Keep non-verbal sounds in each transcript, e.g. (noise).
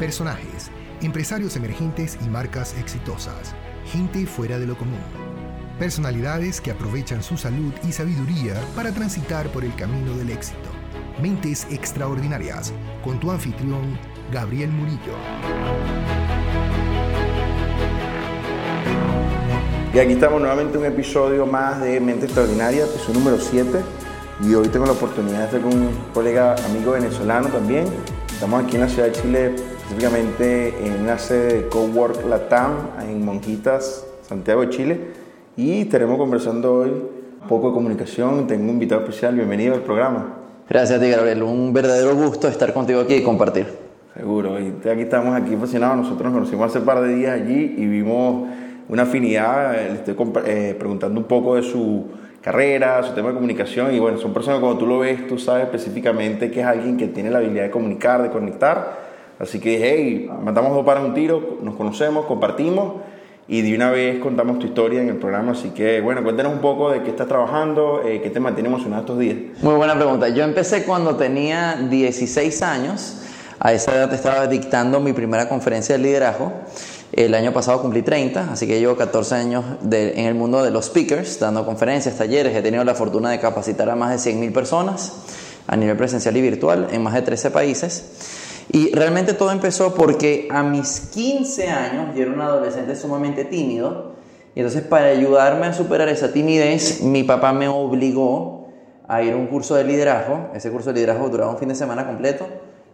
personajes, empresarios emergentes y marcas exitosas, gente fuera de lo común. Personalidades que aprovechan su salud y sabiduría para transitar por el camino del éxito. Mentes extraordinarias, con tu anfitrión, Gabriel Murillo. Y aquí estamos nuevamente en un episodio más de Mente Extraordinaria, episodio número 7. Y hoy tengo la oportunidad de estar con un colega, amigo venezolano también. Estamos aquí en la ciudad de Chile, específicamente en una sede de Cowork Latam, en Monjitas, Santiago de Chile. Y estaremos conversando hoy un poco de comunicación. Tengo un invitado especial. Bienvenido al programa. Gracias a ti, Gabriel. Un verdadero gusto estar contigo aquí y compartir. Seguro. Y aquí estamos aquí fascinados. Nosotros nos conocimos hace un par de días allí y vimos una afinidad. Le estoy eh, preguntando un poco de su carrera, su tema de comunicación. Y bueno, son personas que cuando tú lo ves, tú sabes específicamente que es alguien que tiene la habilidad de comunicar, de conectar. Así que dije, hey, matamos dos para un tiro, nos conocemos, compartimos y de una vez contamos tu historia en el programa. Así que, bueno, cuéntanos un poco de qué estás trabajando, eh, qué te mantiene emocionado estos días. Muy buena pregunta. Yo empecé cuando tenía 16 años. A esa edad estaba dictando mi primera conferencia de liderazgo. El año pasado cumplí 30, así que llevo 14 años en el mundo de los speakers, dando conferencias, talleres. He tenido la fortuna de capacitar a más de 100.000 personas a nivel presencial y virtual en más de 13 países. Y realmente todo empezó porque a mis 15 años yo era un adolescente sumamente tímido. Y entonces para ayudarme a superar esa timidez, mi papá me obligó a ir a un curso de liderazgo. Ese curso de liderazgo duraba un fin de semana completo.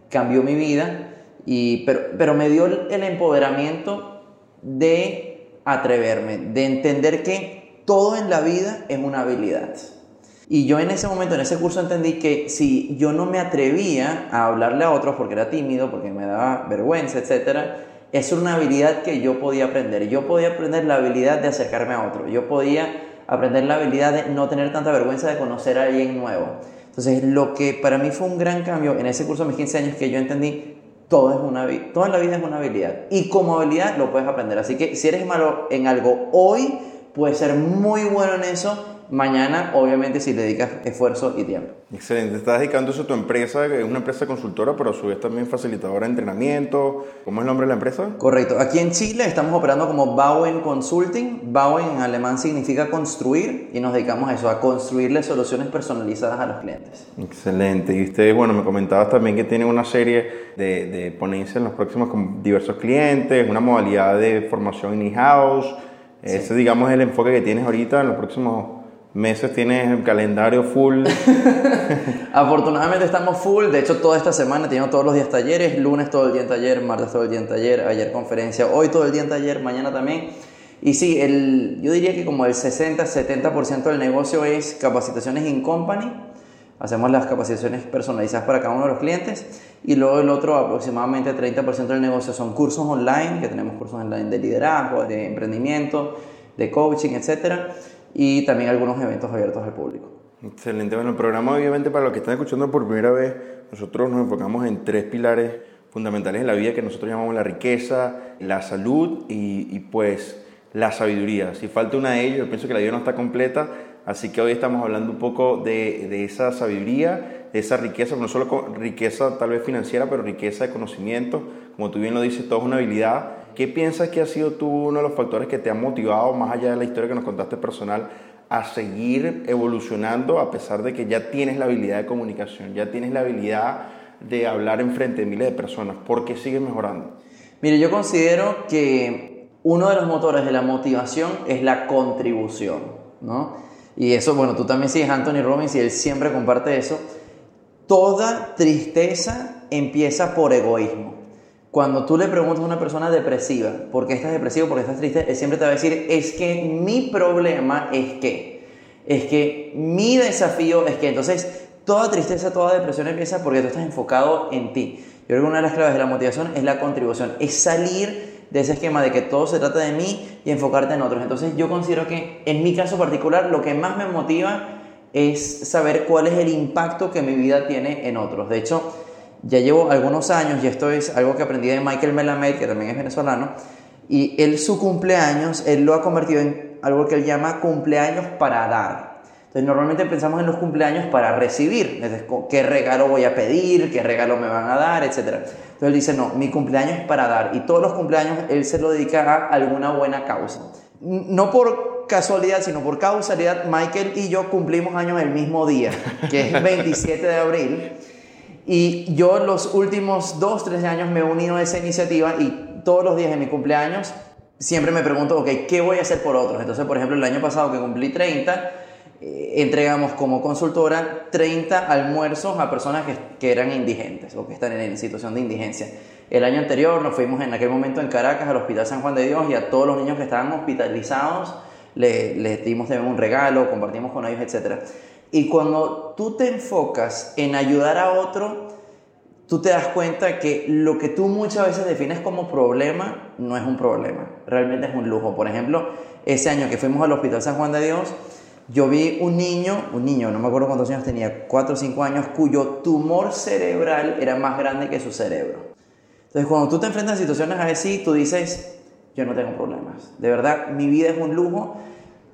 Cambió mi vida y, pero, pero me dio el empoderamiento de atreverme, de entender que todo en la vida es una habilidad. Y yo en ese momento, en ese curso, entendí que si yo no me atrevía a hablarle a otros porque era tímido, porque me daba vergüenza, etc., es una habilidad que yo podía aprender. Yo podía aprender la habilidad de acercarme a otro. Yo podía aprender la habilidad de no tener tanta vergüenza de conocer a alguien nuevo. Entonces, lo que para mí fue un gran cambio en ese curso de mis 15 años, que yo entendí todo, es una, todo en la vida es una habilidad. Y como habilidad lo puedes aprender. Así que si eres malo en algo hoy, puedes ser muy bueno en eso mañana, obviamente, si le dedicas esfuerzo y tiempo. Excelente. Estás dedicando eso a tu empresa, que es una empresa consultora, pero a su vez también facilitadora de entrenamiento. ¿Cómo es el nombre de la empresa? Correcto. Aquí en Chile estamos operando como Bauen Consulting. Bauen en alemán significa construir y nos dedicamos a eso, a construirle soluciones personalizadas a los clientes. Excelente. Y ustedes, bueno, me comentabas también que tienen una serie de, de ponencias en los próximos con diversos clientes, una modalidad de formación in-house. Ese, digamos, es el enfoque que tienes ahorita en los próximos meses tienes el calendario full. (laughs) Afortunadamente estamos full, de hecho toda esta semana tengo todos los días talleres, lunes todo el día en taller, martes todo el día en taller, ayer conferencia, hoy todo el día en taller, mañana también. Y sí, el, yo diría que como el 60-70% del negocio es capacitaciones in company, hacemos las capacitaciones personalizadas para cada uno de los clientes. Y luego el otro aproximadamente 30% del negocio son cursos online, que tenemos cursos online de liderazgo, de emprendimiento, de coaching, etcétera y también algunos eventos abiertos al público. Excelente. Bueno, el programa obviamente para los que están escuchando por primera vez, nosotros nos enfocamos en tres pilares fundamentales en la vida que nosotros llamamos la riqueza, la salud y, y pues la sabiduría. Si falta una de ellas, yo pienso que la vida no está completa, así que hoy estamos hablando un poco de, de esa sabiduría, de esa riqueza, no solo riqueza tal vez financiera, pero riqueza de conocimiento. Como tú bien lo dices, todo es una habilidad ¿Qué piensas que ha sido tú uno de los factores que te ha motivado, más allá de la historia que nos contaste personal, a seguir evolucionando a pesar de que ya tienes la habilidad de comunicación, ya tienes la habilidad de hablar en frente de miles de personas? ¿Por qué sigues mejorando? Mire, yo considero que uno de los motores de la motivación es la contribución, ¿no? Y eso, bueno, tú también sigues Anthony Robbins y él siempre comparte eso. Toda tristeza empieza por egoísmo. Cuando tú le preguntas a una persona depresiva, ¿por qué estás depresivo? ¿Por qué estás triste? Él siempre te va a decir, es que mi problema es que, es que mi desafío es que, entonces, toda tristeza, toda depresión empieza porque tú estás enfocado en ti. Yo creo que una de las claves de la motivación es la contribución, es salir de ese esquema de que todo se trata de mí y enfocarte en otros. Entonces yo considero que en mi caso particular lo que más me motiva es saber cuál es el impacto que mi vida tiene en otros. De hecho, ya llevo algunos años, y esto es algo que aprendí de Michael Melamed, que también es venezolano, y él su cumpleaños, él lo ha convertido en algo que él llama cumpleaños para dar. Entonces normalmente pensamos en los cumpleaños para recibir, qué regalo voy a pedir, qué regalo me van a dar, etc. Entonces, él dice, no, mi cumpleaños es para dar. Y todos los cumpleaños él se lo dedica a alguna buena causa. No por casualidad, sino por causalidad, Michael y yo cumplimos años el mismo día, que es (laughs) 27 de abril. Y yo los últimos dos, tres años me he unido a esa iniciativa y todos los días de mi cumpleaños siempre me pregunto, ok, ¿qué voy a hacer por otros? Entonces, por ejemplo, el año pasado que cumplí 30, eh, entregamos como consultora 30 almuerzos a personas que, que, eran indigentes o que están en situación de indigencia. El año anterior nos fuimos en aquel momento en Caracas al Hospital San Juan de Dios y a todos los niños que estaban hospitalizados les le dimos un regalo, compartimos con ellos, etc. Y cuando tú te enfocas en ayudar a otro, tú te das cuenta que lo que tú muchas veces defines como problema no es un problema, realmente es un lujo. Por ejemplo, ese año que fuimos al Hospital San Juan de Dios, yo vi un niño, un niño, no me acuerdo cuántos años tenía, 4 o 5 años, cuyo tumor cerebral era más grande que su cerebro. Entonces, cuando tú te enfrentas a situaciones así, tú dices, yo no tengo problemas. De verdad, mi vida es un lujo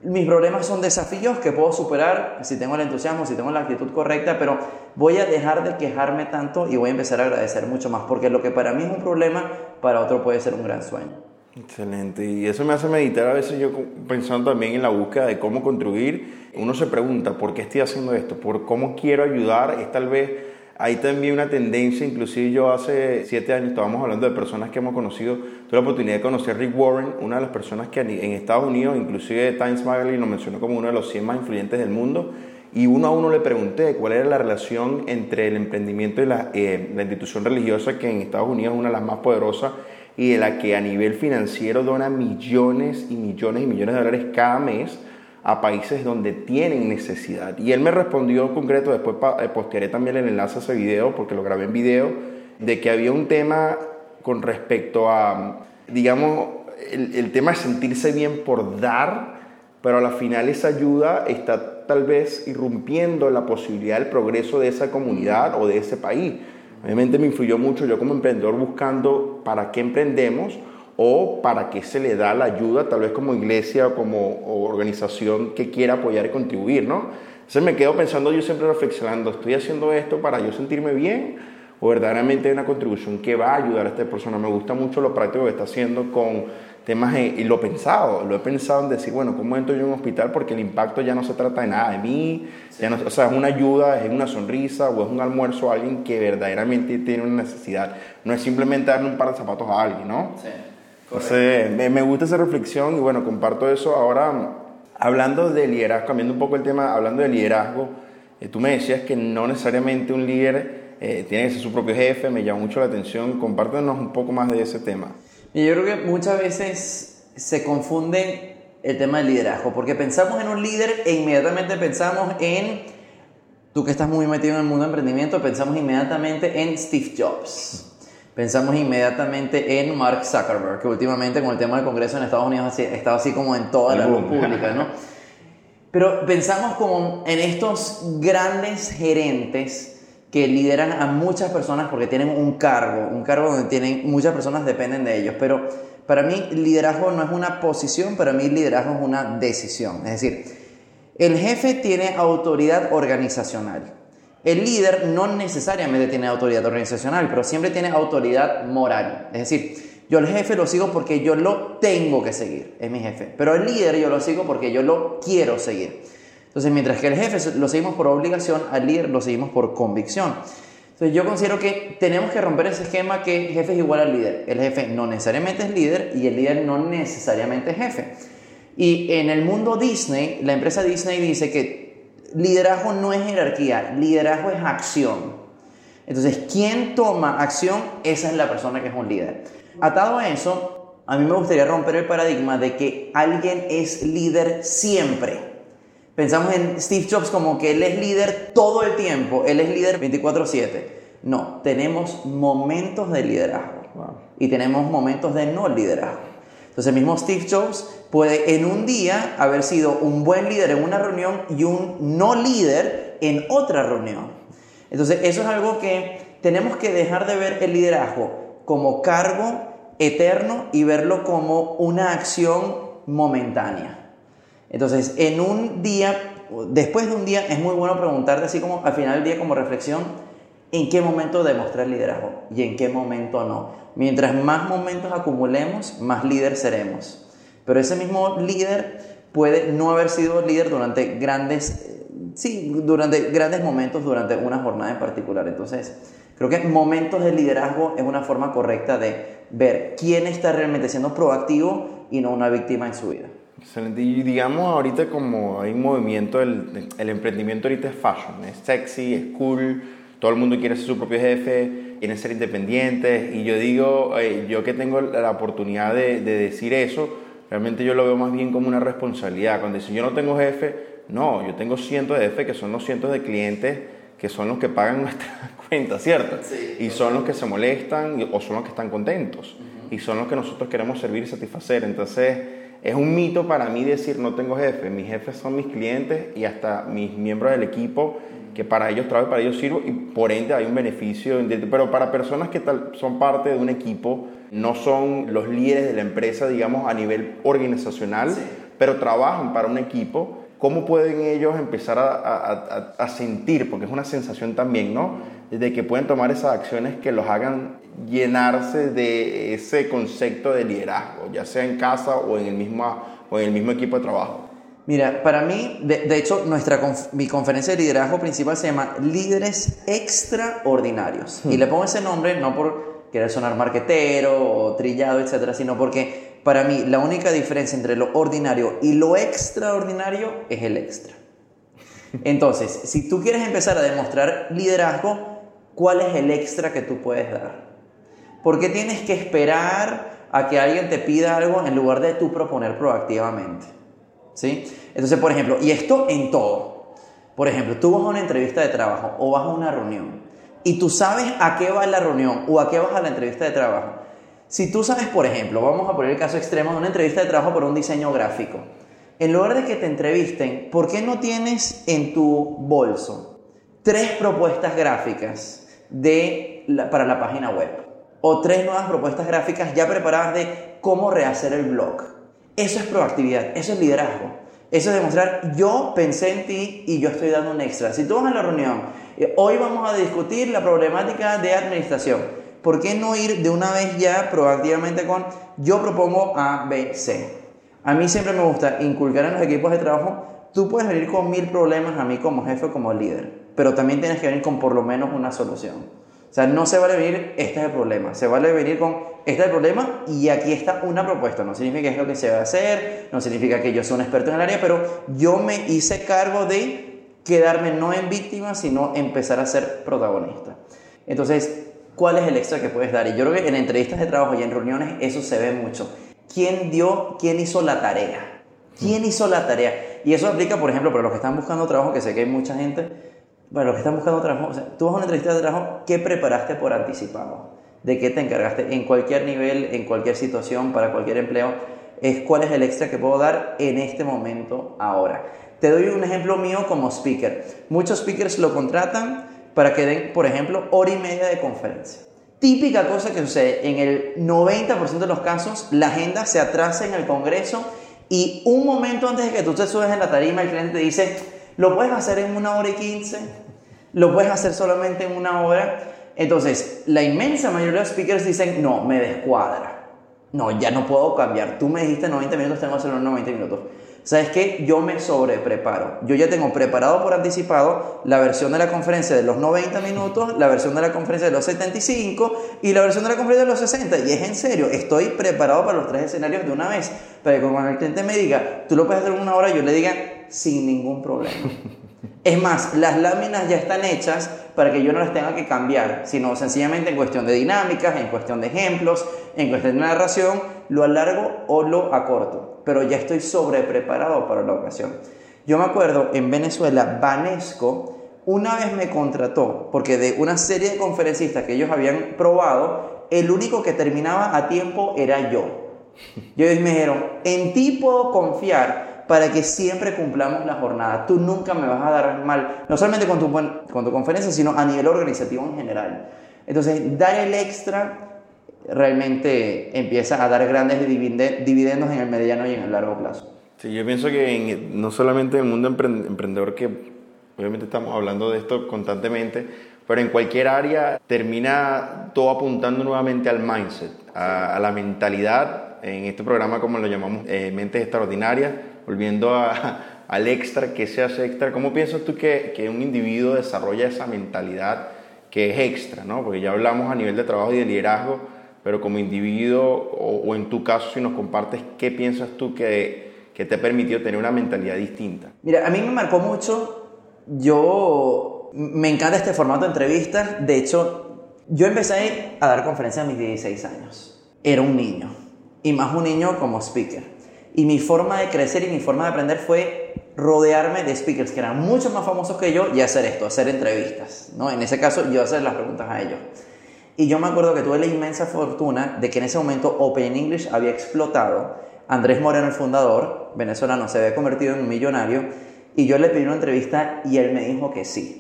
mis problemas son desafíos que puedo superar si tengo el entusiasmo, si tengo la actitud correcta, pero voy a dejar de quejarme tanto y voy a empezar a agradecer mucho más, porque lo que para mí es un problema, para otro puede ser un gran sueño. Excelente, y eso me hace meditar a veces yo pensando también en la búsqueda de cómo contribuir. Uno se pregunta, ¿por qué estoy haciendo esto? ¿Por cómo quiero ayudar? Es tal vez hay también una tendencia, inclusive yo hace siete años estábamos hablando de personas que hemos conocido, tuve la oportunidad de conocer a Rick Warren, una de las personas que en Estados Unidos, inclusive Times Magazine lo mencionó como uno de los 100 más influyentes del mundo, y uno a uno le pregunté cuál era la relación entre el emprendimiento y eh, la institución religiosa, que en Estados Unidos es una de las más poderosas y de la que a nivel financiero dona millones y millones y millones de dólares cada mes a países donde tienen necesidad. Y él me respondió concreto, después eh, postearé también el enlace a ese video, porque lo grabé en video, de que había un tema con respecto a, digamos, el, el tema de sentirse bien por dar, pero a final esa ayuda está tal vez irrumpiendo la posibilidad del progreso de esa comunidad o de ese país. Obviamente me influyó mucho yo como emprendedor buscando para qué emprendemos, o para qué se le da la ayuda, tal vez como iglesia o como organización que quiera apoyar y contribuir, ¿no? Entonces me quedo pensando yo siempre reflexionando, ¿estoy haciendo esto para yo sentirme bien o verdaderamente una contribución que va a ayudar a esta persona? Me gusta mucho lo práctico que está haciendo con temas y lo he pensado, lo he pensado en decir, bueno, ¿cómo entro yo en un hospital? Porque el impacto ya no se trata de nada de mí, ya no, o sea, es una ayuda, es una sonrisa o es un almuerzo a alguien que verdaderamente tiene una necesidad. No es simplemente darle un par de zapatos a alguien, ¿no? Sí. Entonces, me, gusta esa reflexión y bueno, comparto eso. Ahora, hablando de liderazgo, cambiando un poco el tema, hablando de liderazgo, eh, tú me decías que no necesariamente un líder eh, tiene que ser su propio jefe, me llama mucho la atención. Compártenos un poco más de ese tema. Y yo creo que muchas veces se confunde el tema del liderazgo, porque pensamos en un líder e inmediatamente pensamos en, tú que estás muy metido en el mundo de emprendimiento, pensamos inmediatamente en Steve Jobs. Pensamos inmediatamente en Mark Zuckerberg, que últimamente con el tema del Congreso en Estados Unidos ha estado así como en toda la luz pública, ¿no? Pero pensamos como en estos grandes gerentes que lideran a muchas personas porque tienen un cargo, un cargo donde tienen, muchas personas dependen de ellos. Pero para mí liderazgo no es una posición, para mí liderazgo es una decisión. Es decir, el jefe tiene autoridad organizacional. El líder no necesariamente tiene autoridad organizacional, pero siempre tiene autoridad moral. Es decir, yo al jefe lo sigo porque yo lo tengo que seguir, es mi jefe. Pero el líder yo lo sigo porque yo lo quiero seguir. Entonces, mientras que el jefe lo seguimos por obligación, al líder lo seguimos por convicción. Entonces, yo considero que tenemos que romper ese esquema que jefe es igual al líder. El jefe no necesariamente es líder y el líder no necesariamente es jefe. Y en el mundo Disney, la empresa Disney dice que liderazgo no es jerarquía, liderazgo es acción. Entonces, ¿quién toma acción? Esa es la persona que es un líder. Atado a eso, a mí me gustaría romper el paradigma de que alguien es líder siempre. Pensamos en Steve Jobs como que él es líder todo el tiempo, él es líder 24/7. No, tenemos momentos de liderazgo y tenemos momentos de no liderazgo. Entonces el mismo Steve Jobs puede en un día haber sido un buen líder en una reunión y un no líder en otra reunión. Entonces eso es algo que tenemos que dejar de ver el liderazgo como cargo eterno y verlo como una acción momentánea. Entonces en un día después de un día es muy bueno preguntarte así como al final del día como reflexión, ¿en qué momento demostrar liderazgo y en qué momento no? Mientras más momentos acumulemos, más líder seremos. Pero ese mismo líder puede no haber sido líder durante grandes, eh, sí, durante grandes momentos durante una jornada en particular. Entonces, creo que momentos de liderazgo es una forma correcta de ver quién está realmente siendo proactivo y no una víctima en su vida. Excelente. Y digamos ahorita como hay un movimiento, el, el emprendimiento ahorita es fashion, es sexy, es cool, todo el mundo quiere ser su propio jefe, quieren ser independientes. Y yo digo, eh, yo que tengo la oportunidad de, de, decir eso, realmente yo lo veo más bien como una responsabilidad. Cuando dice yo no tengo jefe, no, yo tengo cientos de jefes que son los cientos de clientes que son los que pagan (laughs) nuestra cuenta, ¿cierto? Sí. Y son los que se molestan o son los que están contentos. Y son los que nosotros queremos servir y satisfacer. Entonces, es un mito para mí decir no tengo jefe. Mis jefes son mis clientes y hasta mis miembros del equipo que para ellos trabajo para ellos sirvo y por ende hay un beneficio. Pero para personas que tal, son parte de un equipo, no son los líderes de la empresa, digamos, a nivel organizacional, sí. pero trabajan para un equipo, ¿cómo pueden ellos empezar a, a, a, sentir? Porque es una sensación también, ¿no? De que pueden tomar esas acciones que los hagan llenarse de ese concepto de liderazgo, ya sea en casa o en el mismo, o en el mismo equipo de trabajo. Mira, para mí, de, de hecho, nuestra conf mi conferencia de liderazgo principal se llama Líderes Extraordinarios. Hmm. Y le pongo ese nombre no por querer sonar marquetero o trillado, etcétera, sino porque para mí la única diferencia entre lo ordinario y lo extraordinario es el extra. (laughs) Entonces, si tú quieres empezar a demostrar liderazgo, ¿cuál es el extra que tú puedes dar? ¿Por qué tienes que esperar a que alguien te pida algo en lugar de tú proponer proactivamente? ¿Sí? Entonces, por ejemplo, y esto en todo. Por ejemplo, tú vas a una entrevista de trabajo o vas a una reunión y tú sabes a qué va la reunión o a qué vas a la entrevista de trabajo. Si tú sabes, por ejemplo, vamos a poner el caso extremo de una entrevista de trabajo por un diseño gráfico. En lugar de que te entrevisten, ¿por qué no tienes en tu bolso tres propuestas gráficas de para la página web? O tres nuevas propuestas gráficas ya preparadas de cómo rehacer el blog. Eso es proactividad, eso es liderazgo. Eso es demostrar, yo pensé en ti y yo estoy dando un extra. Si tú vas a la reunión, hoy vamos a discutir la problemática de administración. ¿Por qué no ir de una vez ya proactivamente con, yo propongo A, B, C? A mí siempre me gusta inculcar en los equipos de trabajo, tú puedes venir con mil problemas a mí como jefe, como líder, pero también tienes que venir con por lo menos una solución. O sea, no se vale venir, este es el problema. Se vale venir con, este es el problema y aquí está una propuesta. No significa que es lo que se va a hacer, no significa que yo soy un experto en el área, pero yo me hice cargo de quedarme no en víctima, sino empezar a ser protagonista. Entonces, ¿cuál es el extra que puedes dar? Y yo creo que en entrevistas de trabajo y en reuniones eso se ve mucho. ¿Quién dio, quién hizo la tarea? ¿Quién hizo la tarea? Y eso aplica, por ejemplo, para los que están buscando trabajo, que sé que hay mucha gente bueno, los que están buscando trabajo, o sea, tú vas a una entrevista de trabajo, ¿qué preparaste por anticipado? ¿De qué te encargaste? En cualquier nivel, en cualquier situación, para cualquier empleo, es cuál es el extra que puedo dar en este momento, ahora. Te doy un ejemplo mío como speaker. Muchos speakers lo contratan para que den, por ejemplo, hora y media de conferencia. Típica cosa que sucede, en el 90% de los casos, la agenda se atrasa en el Congreso y un momento antes de que tú te subes en la tarima, el cliente te dice, lo puedes hacer en una hora y quince, lo puedes hacer solamente en una hora. Entonces, la inmensa mayoría de los speakers dicen, no, me descuadra. No, ya no puedo cambiar. Tú me dijiste 90 minutos, tengo que hacerlo en 90 minutos. ¿Sabes qué? Yo me sobrepreparo. Yo ya tengo preparado por anticipado la versión de la conferencia de los 90 minutos, la versión de la conferencia de los 75 y la versión de la conferencia de los 60. Y es en serio, estoy preparado para los tres escenarios de una vez. Para que cuando el cliente me diga, tú lo puedes hacer en una hora, yo le diga, sin ningún problema. (laughs) Es más, las láminas ya están hechas para que yo no las tenga que cambiar, sino sencillamente en cuestión de dinámicas, en cuestión de ejemplos, en cuestión de narración, lo alargo o lo acorto. Pero ya estoy sobrepreparado para la ocasión. Yo me acuerdo en Venezuela, Banesco una vez me contrató, porque de una serie de conferencistas que ellos habían probado, el único que terminaba a tiempo era yo. Y ellos me dijeron, en ti puedo confiar para que siempre cumplamos la jornada. Tú nunca me vas a dar mal, no solamente con tu, con tu conferencia, sino a nivel organizativo en general. Entonces, dar el extra realmente empieza a dar grandes dividendos en el mediano y en el largo plazo. Sí, yo pienso que no solamente en el mundo emprendedor, que obviamente estamos hablando de esto constantemente, pero en cualquier área termina todo apuntando nuevamente al mindset, a, la mentalidad, en este programa como lo llamamos, eh, Mentes Extraordinarias, volviendo al extra, que se hace extra, ¿cómo piensas tú que, que, un individuo desarrolla esa mentalidad que es extra? ¿no? Porque ya hablamos a nivel de trabajo y de liderazgo, pero como individuo, o, o en tu caso, si nos compartes, ¿qué piensas tú que, que te ha permitido tener una mentalidad distinta? Mira, a mí me marcó mucho, yo me encanta este formato de entrevistas, de hecho, yo empecé a dar conferencias a mis 16 años, era un niño, y más un niño como speaker. Y mi forma de crecer y mi forma de aprender fue rodearme de speakers que eran mucho más famosos que yo y hacer esto, hacer entrevistas. ¿no? En ese caso, yo hacer las preguntas a ellos. Y yo me acuerdo que tuve la inmensa fortuna de que en ese momento Open English había explotado. Andrés Moreno, el fundador venezolano, se había convertido en un millonario y yo le pedí una entrevista y él me dijo que sí.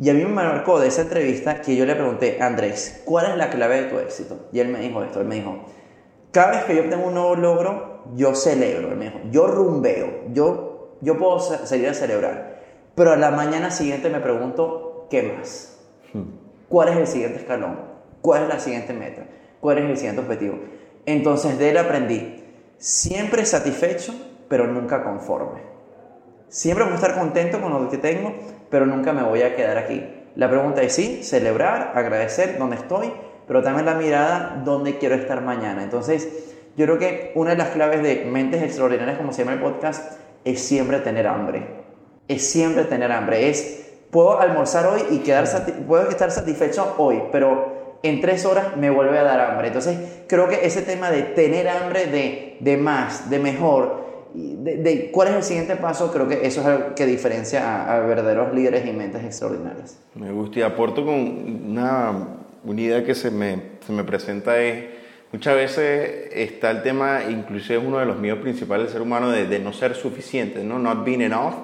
Y a mí me marcó de esa entrevista que yo le pregunté, Andrés, ¿cuál es la clave de tu éxito? Y él me dijo esto, él me dijo, cada vez que yo tengo un nuevo logro, yo celebro, él me dijo, yo rumbeo, yo, yo puedo salir a celebrar, pero a la mañana siguiente me pregunto, ¿qué más? Hmm. ¿Cuál es el siguiente escalón? ¿Cuál es la siguiente meta? ¿Cuál es el siguiente objetivo? Entonces de él aprendí, siempre satisfecho, pero nunca conforme. Siempre voy a estar contento con lo que tengo, pero nunca me voy a quedar aquí. La pregunta es sí, celebrar, agradecer donde estoy, pero también la mirada dónde quiero estar mañana. Entonces, yo creo que una de las claves de Mentes Extraordinarias, como se llama el podcast, es siempre tener hambre. Es siempre tener hambre. Es puedo almorzar hoy y quedar puedo estar satisfecho hoy, pero en tres horas me vuelve a dar hambre. Entonces, creo que ese tema de tener hambre de, de más, de mejor, de, de, cuál es el siguiente paso, creo que eso es algo que diferencia a, verdaderos líderes y mentes extraordinarias. Me gusta y aporto con una, una idea que se me, se me presenta es, muchas veces está el tema, inclusive es uno de los míos principales del ser humano, de, de no ser suficiente, ¿no? Not being enough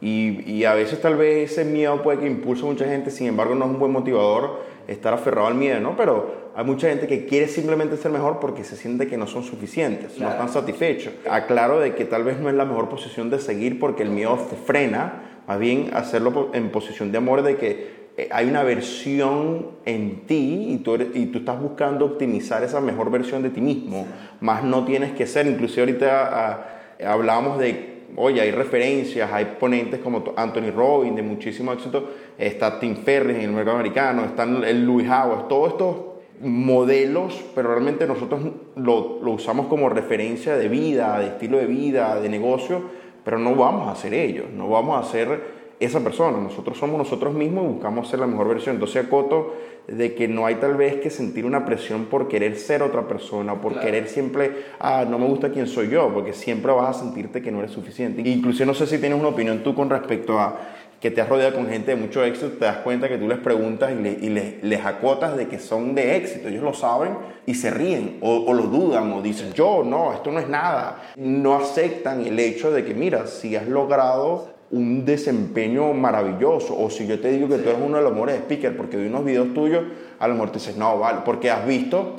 y, y, a veces tal vez ese miedo puede que impulse a mucha gente, sin embargo no es un buen motivador estar aferrado al miedo, ¿no? Pero hay mucha gente que quiere simplemente ser mejor porque se siente que no son suficientes, no están satisfechos. Aclaro de que tal vez no es la mejor posición de seguir porque el miedo te frena, más bien hacerlo en posición de amor de que hay una versión en ti y tú, y tú estás buscando optimizar esa mejor versión de ti mismo, más no tienes que ser, inclusive ahorita ah, hablábamos de oye, hay referencias, hay ponentes como Anthony Robbins de muchísimo éxito, está Tim Ferriss en el mercado americano, está el Louis Howard, todos estos modelos, pero realmente nosotros lo, lo, usamos como referencia de vida, de estilo de vida, de negocio, pero no vamos a ser ellos, no vamos a ser esa persona, nosotros somos nosotros mismos y buscamos ser la mejor versión. Entonces acoto de que no hay tal vez que sentir una presión por querer ser otra persona, por querer siempre, ah, no me gusta quién soy yo, porque siempre vas a sentirte que no eres suficiente. Inclusive no sé si tienes una opinión tú con respecto a que te has rodeado con gente de mucho éxito, te das cuenta que tú les preguntas y, les, acotas de que son de éxito, ellos lo saben y se ríen o, o, lo dudan o dicen, yo no, esto no es nada. No aceptan el hecho de que, mira, si has logrado un desempeño maravilloso. O si yo te digo que tú eres uno de los mejores speakers porque vi unos videos tuyos, a lo mejor te dices, no, vale, porque has visto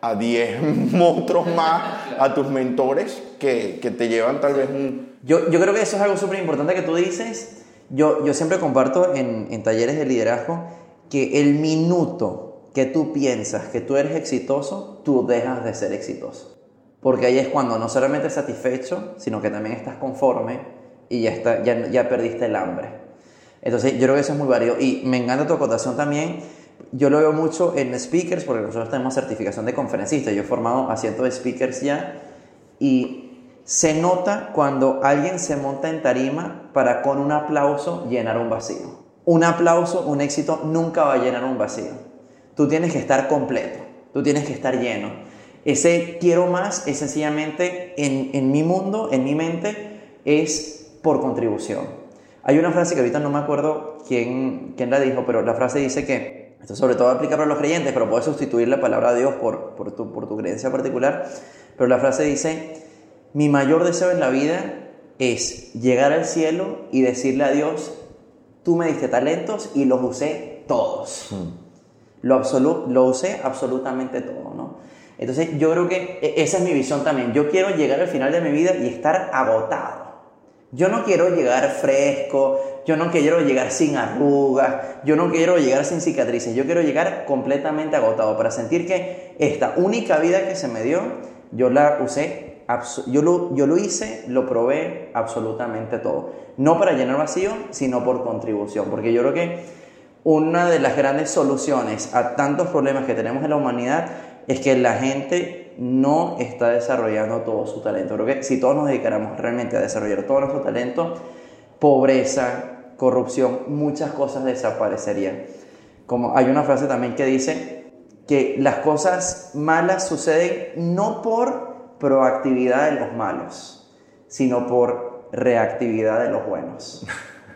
a 10 (laughs) monstruos más, a tus mentores que, que, te llevan tal vez un... Yo, yo creo que eso es algo súper importante que tú dices. Yo, yo siempre comparto en, en talleres de liderazgo que el minuto que tú piensas que tú eres exitoso, tú dejas de ser exitoso. Porque ahí es cuando no solamente estás satisfecho, sino que también estás conforme, y ya, está, ya, ya perdiste el hambre. Entonces, yo creo que eso es muy válido. Y me encanta tu acotación también. Yo lo veo mucho en speakers, porque nosotros tenemos certificación de conferencista. Yo he formado a cientos de speakers ya. Y se nota cuando alguien se monta en tarima para con un aplauso llenar un vacío. Un aplauso, un éxito, nunca va a llenar un vacío. Tú tienes que estar completo. Tú tienes que estar lleno. Ese quiero más es sencillamente en, en mi mundo, en mi mente, es por contribución. Hay una frase que ahorita no me acuerdo quién, quién la dijo, pero la frase dice que, esto sobre todo aplica para los creyentes, pero puedes sustituir la palabra de Dios por, por, tu, por tu creencia particular, pero la frase dice, mi mayor deseo en la vida es llegar al cielo y decirle a Dios, tú me diste talentos y los usé todos. Hmm. Lo, lo usé absolutamente todo, ¿no? Entonces yo creo que e, esa es mi visión también. Yo quiero llegar al final de mi vida y estar agotado. Yo no quiero llegar fresco, yo no quiero llegar sin arrugas, yo no quiero llegar sin cicatrices, yo quiero llegar completamente agotado para sentir que esta única vida que se me dio, yo la usé, yo lo, yo lo hice, lo probé absolutamente todo. No para llenar vacío, sino por contribución, porque yo creo que una de las grandes soluciones a tantos problemas que tenemos en la humanidad es que la gente no está desarrollando todo su talento. Creo que si todos nos dedicáramos realmente a desarrollar todo nuestro talento, pobreza, corrupción, muchas cosas desaparecerían. Como hay una frase también que dice que las cosas malas suceden no por proactividad de los malos, sino por reactividad de los buenos.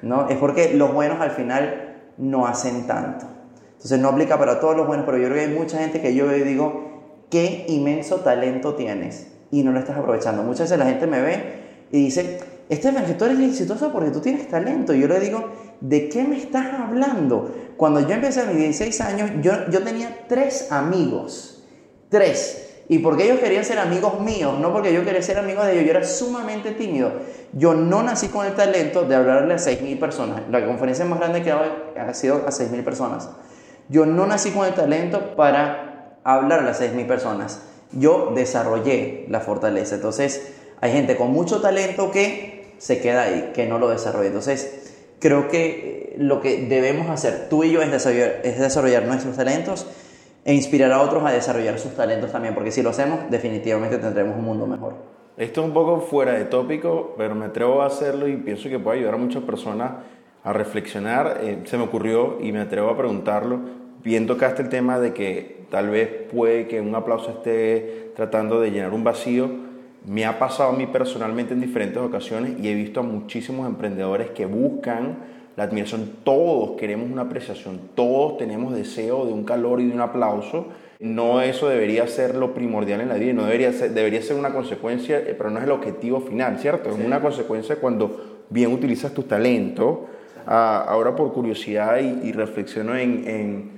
¿no? Es porque los buenos al final no hacen tanto. Entonces no aplica para todos los buenos, pero yo creo que hay mucha gente que yo digo, qué inmenso talento tienes y no lo estás aprovechando. Muchas veces la gente me ve y dice, Esteban, que tú eres exitoso porque tú tienes talento. Y yo le digo, ¿de qué me estás hablando? Cuando yo empecé a mis 16 años, yo, yo tenía tres amigos. Tres. Y porque ellos querían ser amigos míos, no porque yo quería ser amigo de ellos. Yo era sumamente tímido. Yo no nací con el talento de hablarle a 6.000 personas. La conferencia más grande que ha sido a 6.000 personas. Yo no nací con el talento para hablar a las 6.000 personas. Yo desarrollé la fortaleza. Entonces, hay gente con mucho talento que se queda ahí, que no lo desarrolla. Entonces, creo que eh, lo que debemos hacer tú y yo es desarrollar, es desarrollar nuestros talentos e inspirar a otros a desarrollar sus talentos también, porque si lo hacemos, definitivamente tendremos un mundo mejor. Esto es un poco fuera de tópico, pero me atrevo a hacerlo y pienso que puede ayudar a muchas personas a reflexionar. Eh, se me ocurrió y me atrevo a preguntarlo. Bien tocaste el tema de que tal vez puede que un aplauso esté tratando de llenar un vacío. Me ha pasado a mí personalmente en diferentes ocasiones y he visto a muchísimos emprendedores que buscan la admiración. Todos queremos una apreciación, todos tenemos deseo de un calor y de un aplauso. No eso debería ser lo primordial en la vida, no debería ser, debería ser una consecuencia, eh, pero no es el objetivo final, ¿cierto? Es una consecuencia cuando bien utilizas tu talento ahora por curiosidad y, reflexiono en,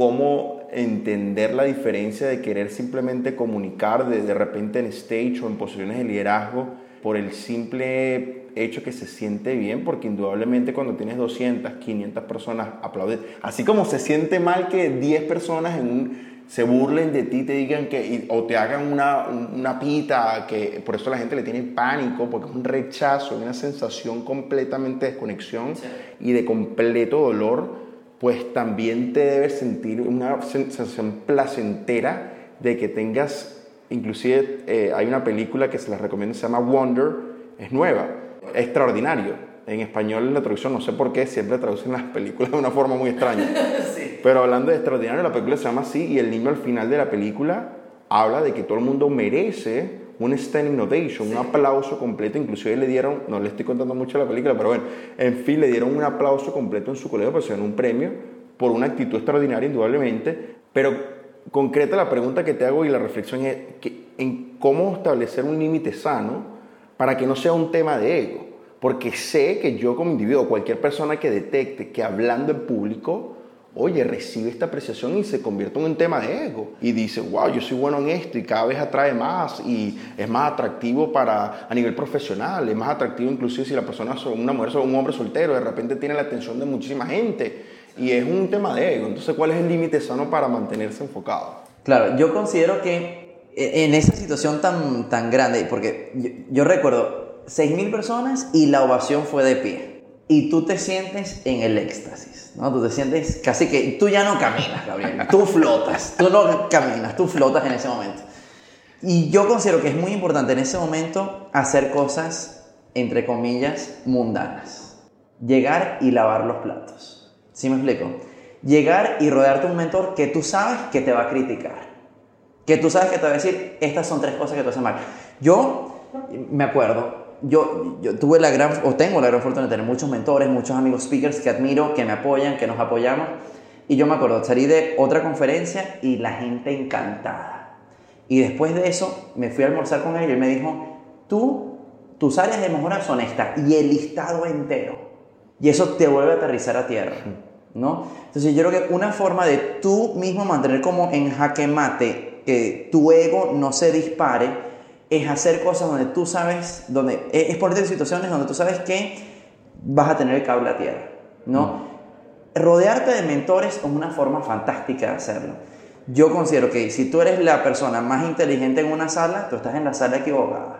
cómo entender la diferencia de querer simplemente comunicar de, de repente en stage o en posiciones de liderazgo por el simple hecho que se siente bien, porque indudablemente cuando tienes 200, 500 personas aplauden, así como se siente mal que 10 personas en un se burlen de ti, te digan que, o te hagan una, una pita, que por eso la gente le tiene pánico, porque es un rechazo, una sensación completamente de desconexión y de completo dolor, pues también te debes sentir una sensación placentera de que tengas, inclusive eh, hay una película que se las recomiendo, se llama Wonder, es nueva, extraordinario en español la traducción, no sé por qué, siempre traducen las películas de una forma muy extraña. (laughs) Pero hablando de extraordinario, la película se llama así y el niño al final de la película habla de que todo el mundo merece un standing ovation, un aplauso completo. Inclusive le dieron, no le estoy contando mucho la película, pero bueno, en fin, le dieron un aplauso completo en su colegio, pues se un premio por una actitud extraordinaria, indudablemente. Pero concreta la pregunta que te hago y la reflexión es que, en cómo establecer un límite sano para que no sea un tema de ego porque sé que yo como individuo, cualquier persona que detecte que hablando en público, oye, recibe esta apreciación y se convierte en un tema de ego. Y dice, wow, yo soy bueno en esto y cada vez atrae más y es más atractivo para, a nivel profesional, es más atractivo inclusive si la persona es una mujer o un hombre soltero, de repente tiene la atención de muchísima gente. Y es un tema de ego. Entonces, ¿cuál es el límite sano para mantenerse enfocado? Claro, yo considero que e, en esa situación tan, tan grande, porque yo, yo recuerdo, 6.000 personas y la ovación fue de pie. Y tú te sientes en el éxtasis, ¿no? Tú te sientes casi que tú ya no caminas, Gabriel. Tú flotas, tú no caminas, tú flotas en ese momento. Y yo considero que es muy importante en ese momento hacer cosas, entre comillas, mundanas. Llegar y lavar los platos. ¿Sí me explico? Llegar y rodearte un mentor que tú sabes que te va a criticar. Que tú sabes que te va a decir, estas son tres cosas que tú haces mal. Yo me acuerdo, yo, yo tuve la gran, o tengo la gran fortuna de tener muchos mentores, muchos amigos speakers que admiro, que me apoyan, que nos apoyamos. Y yo me acuerdo, salí de otra conferencia y la gente encantada. Y después de eso me fui a almorzar con él y me dijo, tú, tus áreas de mejora son estas y el listado entero. Y eso te vuelve a aterrizar a tierra. ¿no? Entonces yo creo que una forma de tú mismo mantener como en jaque mate que tu ego no se dispare es hacer cosas donde tú sabes, donde es ponerte en situaciones donde tú sabes que vas a tener el cable a tierra, ¿no? Rodearte de mentores es una forma fantástica de hacerlo. Yo considero que si tú eres la persona más inteligente en una sala, tú estás en la sala equivocada.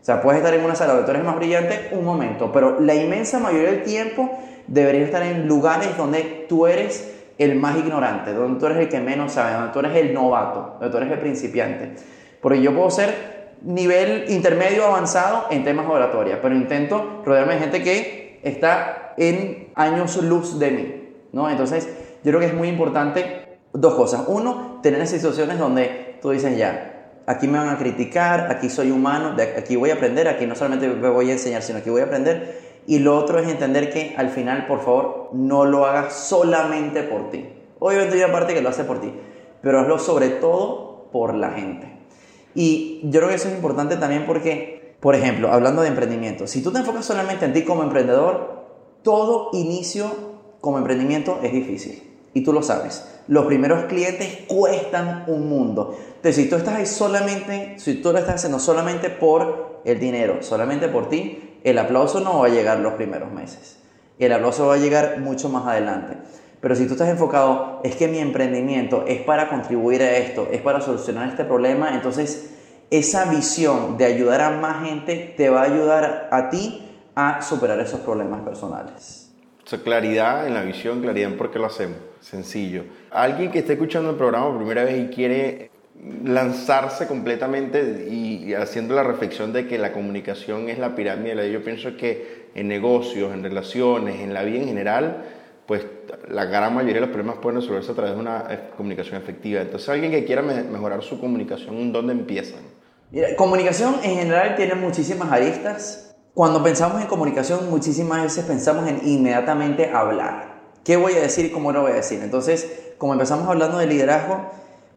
O sea, puedes estar en una sala donde tú eres más brillante un momento, pero la inmensa mayoría del tiempo deberías estar en lugares donde tú eres el más ignorante, donde tú eres el que menos sabe, donde tú eres el novato, donde tú eres el principiante. Porque yo puedo ser nivel intermedio avanzado en temas de pero intento rodearme de gente que está en años luz de mí, ¿no? Entonces, yo creo que es muy importante dos cosas. Uno, tener esas situaciones donde tú dices ya, aquí me van a criticar, aquí soy humano, aquí voy a aprender, aquí no solamente me voy a enseñar, sino que voy a aprender. Y lo otro es entender que al final, por favor, no lo hagas solamente por ti. Obviamente hay una parte que lo hace por ti, pero hazlo sobre todo por la gente. Y yo creo que eso es importante también porque, por ejemplo, hablando de emprendimiento, si tú te enfocas solamente en ti como emprendedor, todo inicio como emprendimiento es difícil. Y tú lo sabes. Los primeros clientes cuestan un mundo. Entonces, si tú estás ahí solamente, si tú lo estás haciendo solamente por el dinero, solamente por ti, el aplauso no va a llegar los primeros meses. El aplauso va a llegar mucho más adelante. Pero si tú estás enfocado, es que mi emprendimiento es para contribuir a esto, es para solucionar este problema, entonces esa visión de ayudar a más gente te va a ayudar a ti a superar esos problemas personales. O sea, claridad en la visión, claridad en por qué lo hacemos. Sencillo. Alguien que esté escuchando el programa por primera vez y quiere lanzarse completamente y, haciendo la reflexión de que la comunicación es la pirámide. Yo pienso que en negocios, en relaciones, en la vida en general, pues la gran mayoría de los problemas pueden resolverse a través de una comunicación efectiva. Entonces, alguien que quiera mejorar su comunicación, ¿dónde empiezan? comunicación en general tiene muchísimas aristas. Cuando pensamos en comunicación, muchísimas veces pensamos en inmediatamente hablar. ¿Qué voy a decir y cómo lo voy a decir? Entonces, como empezamos hablando de liderazgo,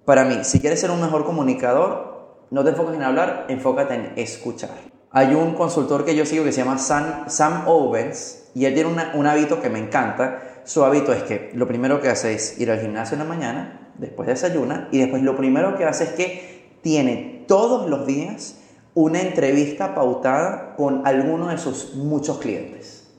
para mí, si quieres ser un mejor comunicador, no te enfoques en hablar, enfócate en escuchar. Hay un consultor que yo sigo que se llama Sam, Sam Owens y él tiene un hábito que me encanta. Su hábito es que lo primero que hace es ir al gimnasio en la mañana, después desayuna y después lo primero que hace es que tiene todos los días una entrevista pautada con alguno de sus muchos clientes.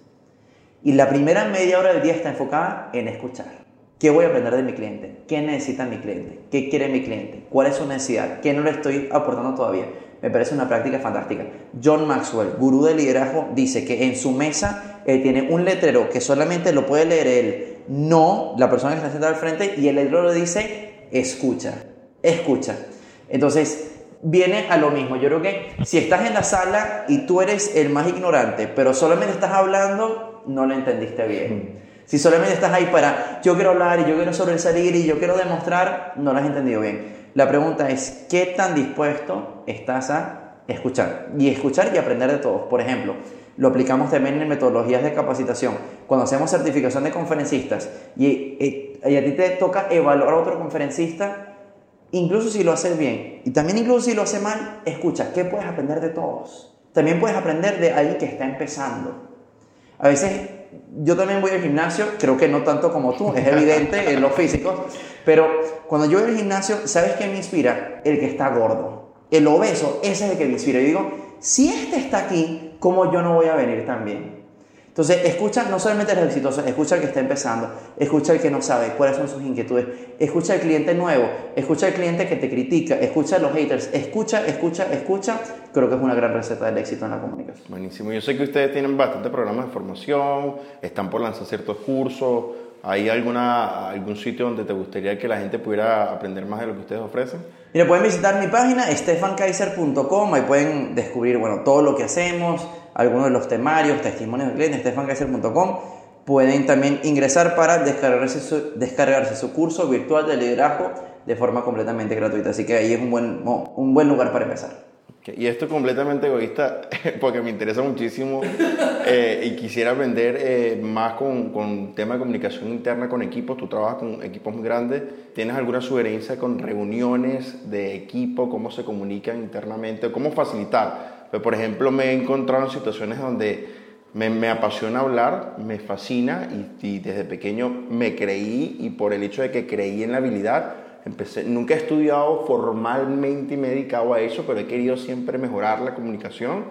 Y la primera media hora del día está enfocada en escuchar. ¿Qué voy a aprender de mi cliente? ¿Qué necesita mi cliente? ¿Qué quiere mi cliente? ¿Cuál es su necesidad? ¿Qué no le estoy aportando todavía? Me parece una práctica fantástica. John Maxwell, gurú de liderazgo, dice que en su mesa tiene un letrero que solamente lo puede leer él, no la persona que está sentada al frente, y el letrero le dice, escucha, escucha. Entonces, viene a lo mismo. Yo creo que si estás en la sala y tú eres el más ignorante, pero solamente estás hablando, no lo entendiste bien. Si solamente estás ahí para yo quiero hablar y yo quiero sobresalir y yo quiero demostrar, no lo has entendido bien. La pregunta es, ¿qué tan dispuesto estás a escuchar? Y escuchar y aprender de todos. Por ejemplo, lo aplicamos también en metodologías de capacitación. Cuando hacemos certificación de conferencistas y, y, a ti te toca evaluar a otro conferencista, incluso si lo haces bien y también incluso si lo hace mal, escucha, ¿qué puedes aprender de todos? También puedes aprender de alguien que está empezando. A veces yo también voy al gimnasio, creo que no tanto como tú, es evidente en los físicos, pero cuando yo voy al gimnasio, ¿sabes qué me inspira? El que está gordo, el obeso, ese es el que me inspira. Y digo, si este está aquí, ¿cómo yo no voy a venir también? Entonces, escucha no solamente al exitoso, escucha al que está empezando, escucha al que no sabe cuáles son sus inquietudes, escucha al cliente nuevo, escucha al cliente que te critica, escucha a los haters, escucha, escucha, escucha. Creo que es una gran receta del éxito en la comunicación. Buenísimo. Yo sé que ustedes tienen bastante programas de formación, están por lanzar ciertos cursos. ¿Hay alguna, algún sitio donde te gustaría que la gente pudiera aprender más de lo que ustedes ofrecen? Mira, pueden visitar mi página, stefankaiser.com, ahí pueden descubrir bueno, todo lo que hacemos, algunos de los temarios, testimonios de clientes, stefankaiser.com. Pueden también ingresar para descargarse su, descargarse su curso virtual de liderazgo de forma completamente gratuita. Así que ahí es un buen, un buen lugar para empezar. Y esto es completamente egoísta (laughs) porque me interesa muchísimo eh, y quisiera aprender eh, más con, con tema de comunicación interna con equipos. Tú trabajas con equipos muy grandes. ¿Tienes alguna sugerencia con reuniones de equipo, cómo se comunican internamente, cómo facilitar? Pero, por ejemplo, me he encontrado en situaciones donde me, me apasiona hablar, me fascina y, desde pequeño me creí y por el hecho de que creí en la habilidad, Empecé, nunca he estudiado formalmente y me he dedicado a eso, pero he querido siempre mejorar la comunicación.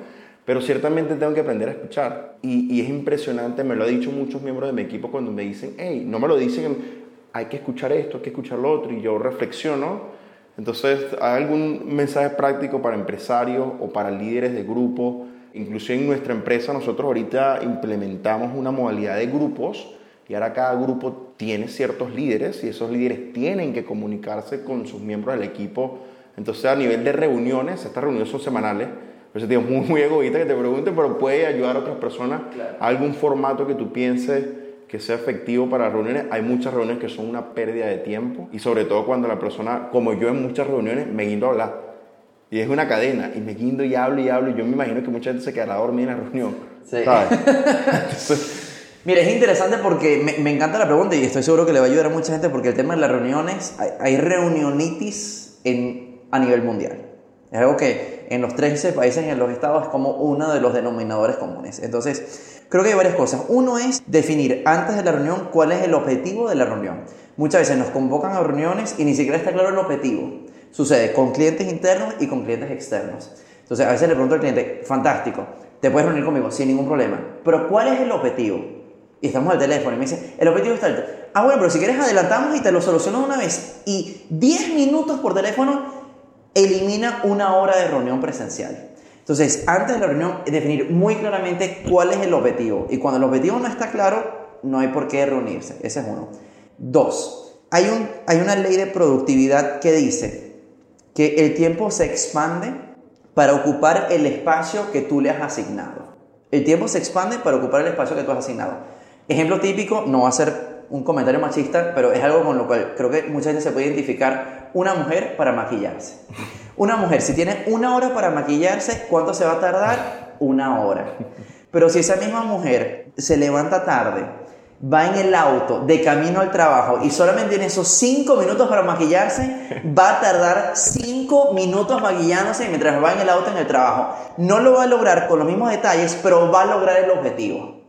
Pero ciertamente tengo que aprender a escuchar. Y, y es impresionante, me lo han dicho muchos miembros de mi equipo cuando me dicen, hey, no me lo dicen, hay que escuchar esto, hay que escuchar lo otro, y yo reflexiono. Entonces, ¿hay algún mensaje práctico para empresarios o para líderes de grupo? Incluso en nuestra empresa nosotros ahorita implementamos una modalidad de grupos y ahora cada grupo tiene ciertos líderes y esos líderes tienen que comunicarse con sus miembros del equipo. Entonces a nivel de reuniones, estas reuniones son semanales, pues es (laughs) muy, muy egoísta que te pregunte, pero puede ayudar a otras personas a algún formato que tú pienses que sea efectivo para reuniones. Hay muchas reuniones que son una pérdida de tiempo y sobre todo cuando la persona, como yo en muchas reuniones, me guindo a hablar. Y es una cadena y me guindo y hablo y hablo y yo me imagino que mucha gente se quedará dormida en la reunión. Sí. ¿sabes? (laughs) Mira, es interesante porque me, encanta la pregunta y estoy seguro que le va a ayudar a mucha gente porque el tema de las reuniones, hay, reunionitis a nivel mundial. Es algo que en los 13 países y en los estados es como uno de los denominadores comunes. Entonces, creo que hay varias cosas. Uno es definir antes de la reunión cuál es el objetivo de la reunión. Muchas veces nos convocan a reuniones y ni siquiera está claro el objetivo. Sucede con clientes internos y con clientes externos. Entonces, a veces le pregunto al cliente, fantástico, te puedes reunir conmigo sin ningún problema, pero ¿cuál es el objetivo? Y estamos al teléfono y me dice, el objetivo está alto. Ah, bueno, pero si quieres adelantamos y te lo soluciono una vez. Y 10 minutos por teléfono elimina una hora de reunión presencial. Entonces, antes de la reunión, definir muy claramente cuál es el objetivo. Y cuando el objetivo no está claro, no hay por qué reunirse. Ese es uno. Dos, hay, un, hay una ley de productividad que dice que el tiempo se expande para ocupar el espacio que tú le has asignado. El tiempo se expande para ocupar el espacio que tú has asignado. Ejemplo típico, no va a ser un comentario machista, pero es algo con lo cual creo que mucha gente se puede identificar. Una mujer para maquillarse. Una mujer, si tiene una hora para maquillarse, ¿cuánto se va a tardar? Una hora. Pero si esa misma mujer se levanta tarde, va en el auto de camino al trabajo y solamente tiene esos cinco minutos para maquillarse, va a tardar cinco minutos maquillándose mientras va en el auto en el trabajo. No lo va a lograr con los mismos detalles, pero va a lograr el objetivo.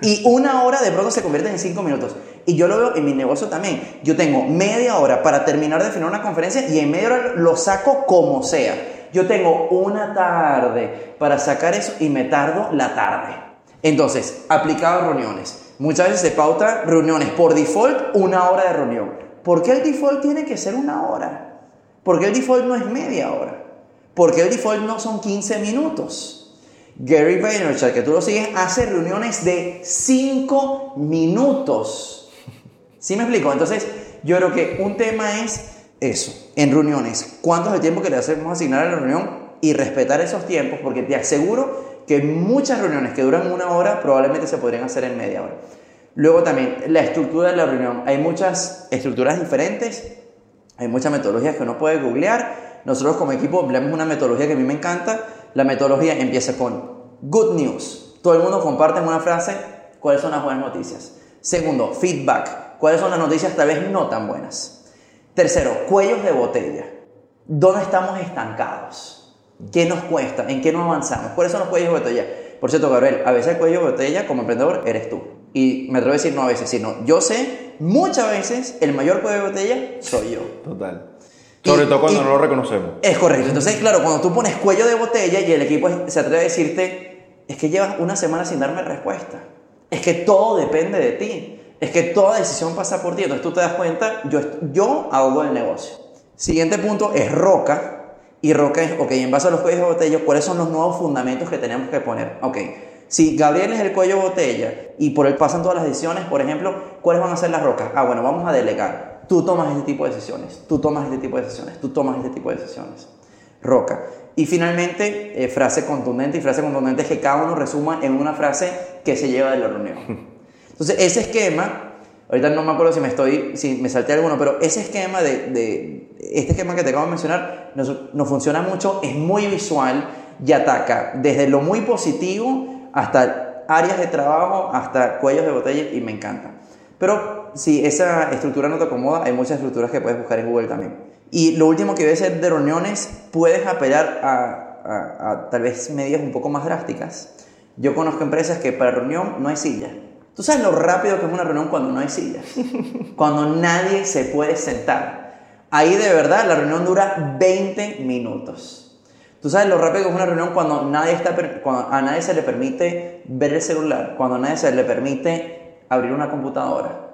Y una hora de pronto se convierte en cinco minutos. Y yo lo veo en mi negocio también. Yo tengo media hora para terminar de definir una conferencia y en media hora lo saco como sea. Yo tengo una tarde para sacar eso y me tardo la tarde. Entonces, aplicado a reuniones. Muchas veces se pauta reuniones por default una hora de reunión. ¿Por qué el default tiene que ser una hora? ¿Por qué el default no es media hora? ¿Por qué el default no son 15 minutos? Gary Vaynerchuk, que tú lo sigues, hace reuniones de 5 minutos. ¿Sí me explico? Entonces, yo creo que un tema es eso, en reuniones, cuánto es el tiempo que le hacemos asignar a la reunión y respetar esos tiempos, porque te aseguro que muchas reuniones que duran una hora probablemente se podrían hacer en media hora. Luego también la estructura de la reunión. Hay muchas estructuras diferentes, hay muchas metodologías que uno puede googlear. Nosotros como equipo empleamos una metodología que a mí me encanta, la metodología empieza con good news. Todo el mundo comparte una frase cuáles son las buenas noticias. Segundo, feedback. ¿Cuáles son las noticias tal vez no tan buenas? Tercero, cuellos de botella. ¿Dónde estamos estancados? ¿Qué nos cuesta? ¿En qué no avanzamos? ¿Cuáles son los cuellos de botella? Por cierto, Gabriel, a veces el cuello de botella como emprendedor eres tú. Y me atrevo a decir no a veces, sino yo sé, muchas veces el mayor cuello de botella soy yo. Total. Sobre todo cuando no lo reconocemos. Es correcto. Entonces, claro, cuando tú pones cuello de botella y el equipo se atreve a decirte, es que llevas una semana sin darme respuesta. Es que todo depende de ti. Es que toda decisión pasa por ti. Entonces tú te das cuenta, yo, yo hago el negocio. Siguiente punto es roca. Y roca es, ok, en base a los cuellos de botella, ¿cuáles son los nuevos fundamentos que tenemos que poner? Ok, si Gabriel es el cuello de botella y por él pasan todas las decisiones, por ejemplo, ¿cuáles van a ser las rocas? Ah, bueno, vamos a delegar. Tú tomas este tipo de decisiones, tú tomas este tipo de decisiones, tú tomas este tipo de decisiones. Roca. Y finalmente, eh, frase contundente, y frase contundente es que cada uno resuma en una frase que se lleva de la reunión. (laughs) Entonces, ese esquema, ahorita no me acuerdo si me estoy, si me salté alguno, pero ese esquema de, de este esquema que te acabo de mencionar, nos, nos funciona mucho, es muy visual y ataca desde lo muy positivo hasta áreas de trabajo, hasta cuellos de botella y me encanta. Pero si esa estructura no te acomoda, hay muchas estructuras que puedes buscar en Google también. Y lo último que voy a hacer de reuniones, puedes apelar a, a, tal vez medidas un poco más drásticas. Yo conozco empresas que para reunión no hay silla. ¿Tú sabes lo rápido que es una reunión cuando no hay sillas? (laughs) Cuando nadie se puede sentar. Ahí de verdad la reunión dura 20 minutos. Tú sabes lo rápido que es una reunión cuando, nadie está, cuando a nadie se le permite ver el celular, cuando a nadie se le permite abrir una computadora.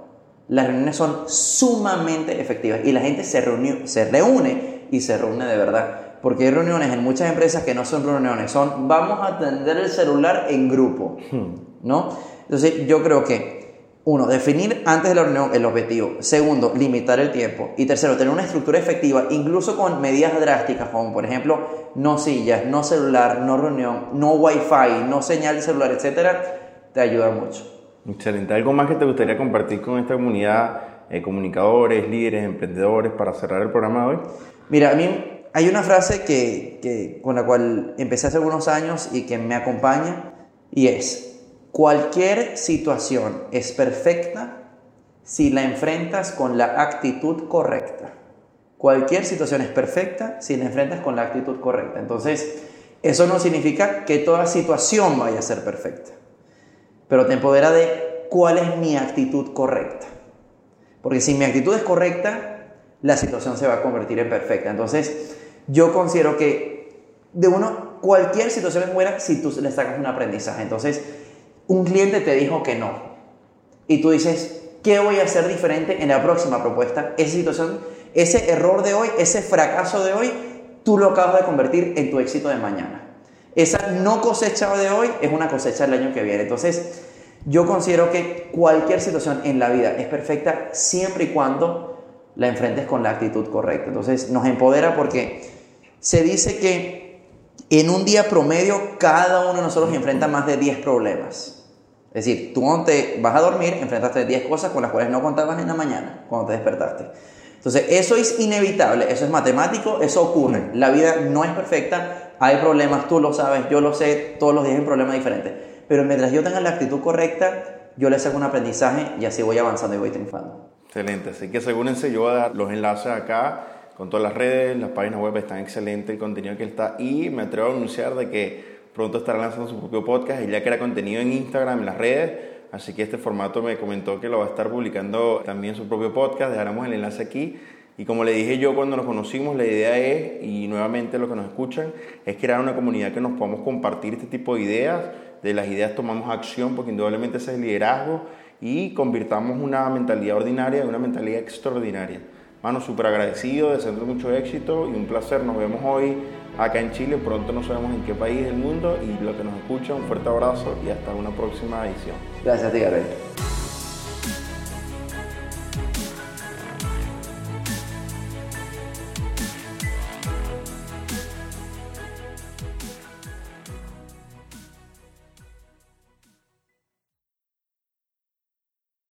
Las reuniones son sumamente efectivas y la gente se, reunió, se reúne y se reúne de verdad. Porque hay reuniones en muchas empresas que no son reuniones, son vamos a atender el celular en grupo, hmm. ¿no? Entonces yo creo que uno, definir antes de la reunión el objetivo. Segundo, limitar el tiempo. Y tercero, tener una estructura efectiva, incluso con medidas drásticas, como por ejemplo, no sillas, no celular, no reunión, no wifi, no señal de celular, etcétera, te ayuda mucho. Excelente. ¿Algo más que te gustaría compartir con esta comunidad, eh, comunicadores, líderes, emprendedores, para cerrar el programa de hoy? Mira, a mí hay una frase que, que, con la cual empecé hace algunos años y que me acompaña, y es, Cualquier situación es perfecta si la enfrentas con la actitud correcta. Cualquier situación es perfecta si la enfrentas con la actitud correcta. Entonces, eso no significa que toda situación vaya a ser perfecta, pero te empodera de cuál es mi actitud correcta. Porque si mi actitud es correcta, la situación se va a convertir en perfecta. Entonces, yo considero que de uno, cualquier situación es buena si tú le sacas un aprendizaje. Entonces, un cliente te dijo que no y tú dices, ¿qué voy a hacer diferente en la próxima propuesta? Esa situación, ese error de hoy, ese fracaso de hoy, tú lo acabas de convertir en tu éxito de mañana. Esa no cosecha de hoy es una cosecha del año que viene. Entonces, yo considero que cualquier situación en la vida es perfecta siempre y cuando la enfrentes con la actitud correcta. Entonces, nos empodera porque se dice que en un día promedio, cada uno de nosotros enfrenta más de 10 problemas. Es decir, tú cuando te vas a dormir, enfrentaste 10 cosas con las cuales no contabas en la mañana, cuando te despertaste. Entonces, eso es inevitable, eso es matemático, eso ocurre. La vida no es perfecta, hay problemas, tú lo sabes, yo lo sé, todos los días hay un problema diferente. Pero mientras yo tenga la actitud correcta, yo le saco un aprendizaje y así voy avanzando y voy triunfando. Excelente, así que asegúrense, yo voy a dar los enlaces acá con todas las redes, las páginas web están excelentes, el contenido que está y me atrevo a anunciar de que pronto estará lanzando su propio podcast, y ya que era contenido en Instagram, en las redes, así que este formato me comentó que lo va a estar publicando también su propio podcast, dejaremos el enlace aquí. Y como le dije yo cuando nos conocimos, la idea es, y nuevamente lo que nos escuchan, es crear una comunidad que nos podamos compartir este tipo de ideas, de las ideas tomamos acción, porque indudablemente ese es liderazgo, y convirtamos una mentalidad ordinaria en una mentalidad extraordinaria. Mano, súper agradecido, deseando mucho éxito y un placer. Nos vemos hoy acá en Chile. Pronto no sabemos en qué país del mundo y lo que nos escucha, un fuerte abrazo y hasta una próxima edición. Gracias a.